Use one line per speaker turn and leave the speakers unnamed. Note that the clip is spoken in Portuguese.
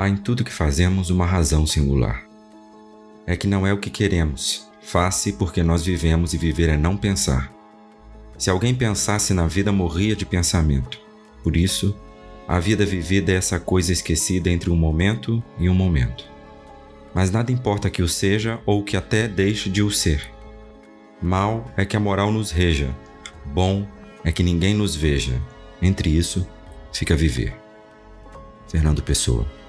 Há em tudo que fazemos uma razão singular. É que não é o que queremos, faz-se porque nós vivemos e viver é não pensar. Se alguém pensasse na vida, morria de pensamento. Por isso, a vida vivida é essa coisa esquecida entre um momento e um momento. Mas nada importa que o seja ou que até deixe de o ser. Mal é que a moral nos reja, bom é que ninguém nos veja. Entre isso, fica viver. Fernando Pessoa